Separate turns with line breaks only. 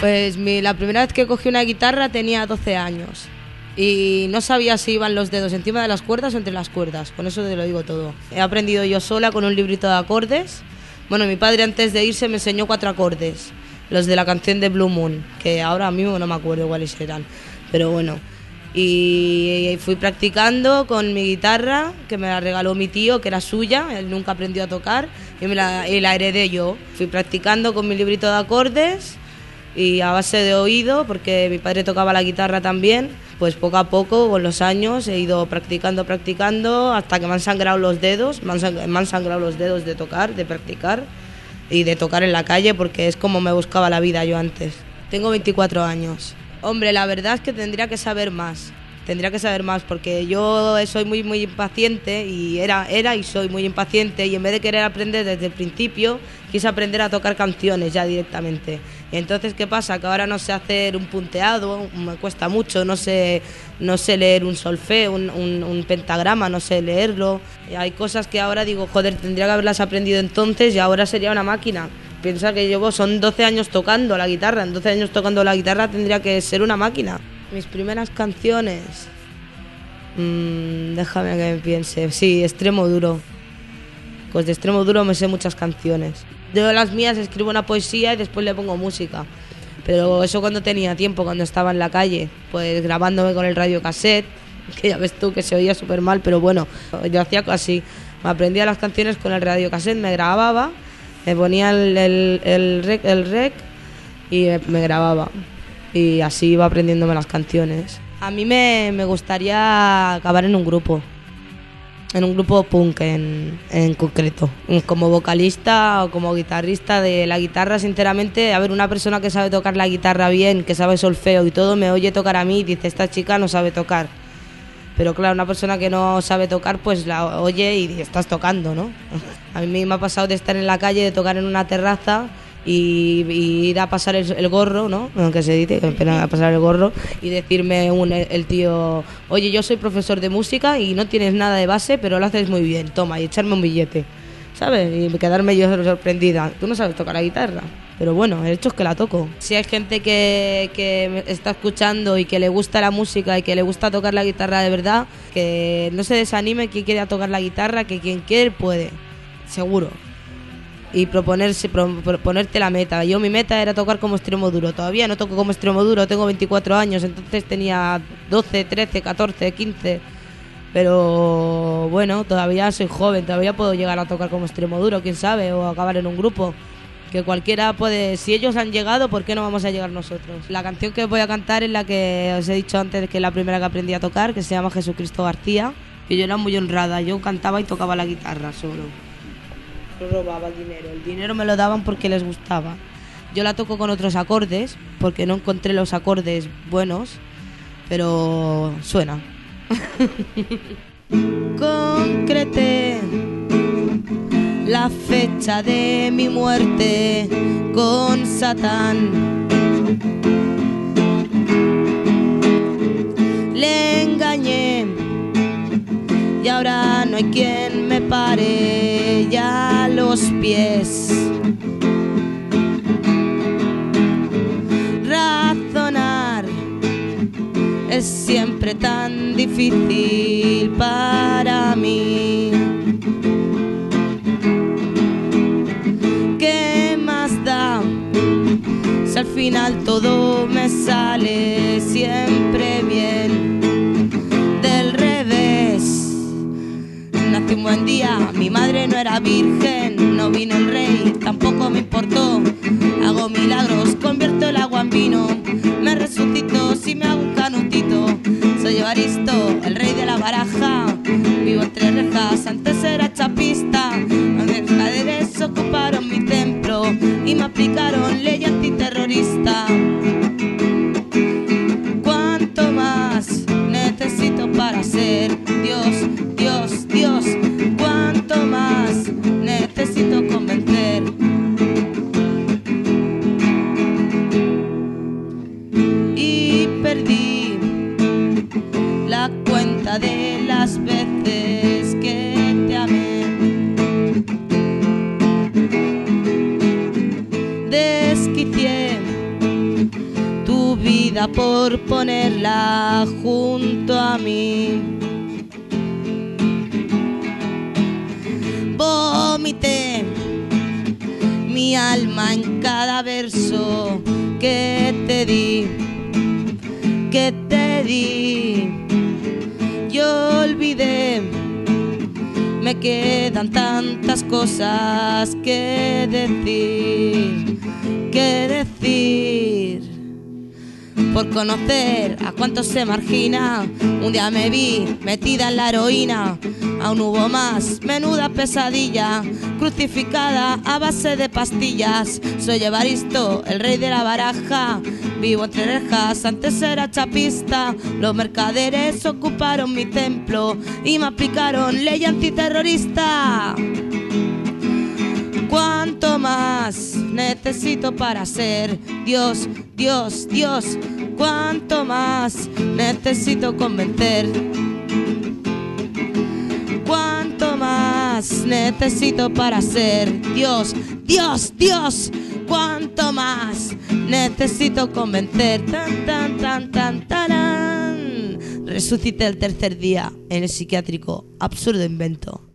Pues mi- la primera vez que cogí una guitarra tenía 12 años y no sabía si iban los dedos encima de las cuerdas o entre las cuerdas, con eso te lo digo todo. He aprendido yo sola con un librito de acordes. Bueno, mi padre antes de irse me enseñó cuatro acordes, los de la canción de Blue Moon, que ahora mismo no me acuerdo cuáles eran, pero bueno. Y fui practicando con mi guitarra, que me la regaló mi tío, que era suya, él nunca aprendió a tocar, y, me la, y la heredé yo. Fui practicando con mi librito de acordes y a base de oído, porque mi padre tocaba la guitarra también, pues poco a poco, con los años, he ido practicando, practicando, hasta que me han sangrado los dedos, me han, sangrado los dedos de tocar, de practicar y de tocar en la calle, porque es como me buscaba la vida yo antes. Tengo 24 años. Hombre, la verdad es que tendría que saber más. Tendría que saber más porque yo soy muy muy impaciente y era era y soy muy impaciente y en vez de querer aprender desde el principio quise aprender a tocar canciones ya directamente. Entonces qué pasa que ahora no sé hacer un punteado, me cuesta mucho, no sé no sé leer un solfeo, un, un- un pentagrama, no sé leerlo. Hay cosas que ahora digo, joder, tendría que haberlas aprendido entonces y ahora sería una máquina. Piensa que llevo, son 12 años tocando la guitarra, en 12 años tocando la guitarra tendría que ser una máquina. Mis primeras canciones, mm, déjame que me piense, sí, extremo duro. Pues de extremo duro me sé muchas canciones. Yo las mías escribo una poesía y después le pongo música. Pero eso cuando tenía tiempo, cuando estaba en la calle, pues grabándome con el radio cassette, que ya ves tú que se oía súper mal, pero bueno, yo hacía así. Me aprendía las canciones con el radio cassette, me grababa, me ponía el, el, el rec, el rec y me grababa. Y así iba aprendiéndome las canciones. A mí me, me gustaría acabar en un grupo, en un grupo punk en, en concreto. Como vocalista o como guitarrista de la guitarra, sinceramente, a ver, una persona que sabe tocar la guitarra bien, que sabe solfeo y todo, me oye tocar a mí y dice, esta chica no sabe tocar. Pero claro, una persona que no sabe tocar, pues la oye y estás tocando, ¿no? A mí me ha pasado de estar en la calle, de tocar en una terraza y, y ir a pasar el, gorro, ¿no? Aunque se dice a pasar el gorro y decirme un, el tío, oye, yo soy profesor de música y no tienes nada de base, pero lo haces muy bien, toma, y echarme un billete, ¿sabes? Y quedarme yo sorprendida. Tú no sabes tocar la guitarra. Pero bueno, el hecho es que la toco. Si hay gente que, que está escuchando y que le gusta la música y que le gusta tocar la guitarra de verdad, que no se desanime quien quiera tocar la guitarra, que quien quiere puede, seguro y proponerse pro- proponerte la meta. Yo mi meta era tocar como extremo duro. Todavía no toco como extremo duro, tengo 24 años, entonces tenía 12, 13, 14, 15. Pero bueno, todavía soy joven, todavía puedo llegar a tocar como extremo duro, quién sabe, o acabar en un grupo. Que cualquiera puede, si ellos han llegado, ¿por qué no vamos a llegar nosotros? La canción que voy a cantar es la que os he dicho antes, que es la primera que aprendí a tocar, que se llama Jesucristo García. Que yo era muy honrada, yo cantaba y tocaba la guitarra solo no robaba dinero. El dinero me lo daban porque les gustaba. Yo la toco con otros acordes porque no encontré los acordes buenos, pero suena. Concreté la fecha de mi muerte con Satán. Le engañé y ahora no hay quien me pare ya pies. Razonar es siempre tan difícil para mí. ¿Qué más da si al final todo me sale siempre bien? Nací un buen día, mi madre no era virgen, no vino el rey, tampoco me importó. Hago milagros, convierto el agua en vino, me resucito si me hago un canutito. Soy Evaristo, el rey de la baraja, vivo entre rejas, antes era chapista. Los mercaderes ocuparon mi templo y me aplicaron ley antiterrorista. ¿Cuánto más necesito para ser Dios, por ponerla junto a mí. Vomité mi alma en cada verso que te di, que te di. Yo olvidé, me quedan tantas cosas que decir, que decir por conocer a cuántos se margina. Un día me vi metida en la heroína, aún hubo más, menuda pesadilla, crucificada a base de pastillas. Soy Evaristo, el rey de la baraja, vivo entre rejas, antes era chapista. Los mercaderes ocuparon mi templo y me aplicaron ley antiterrorista. ¿Cuánto más necesito para ser Dios, Dios, Dios? ¿Cuánto más necesito convencer? ¿Cuánto más necesito para ser Dios, Dios, Dios? ¿Cuánto más necesito convencer? Tan, tan, tan, tan, tan. Resucité el tercer día en el psiquiátrico. Absurdo invento.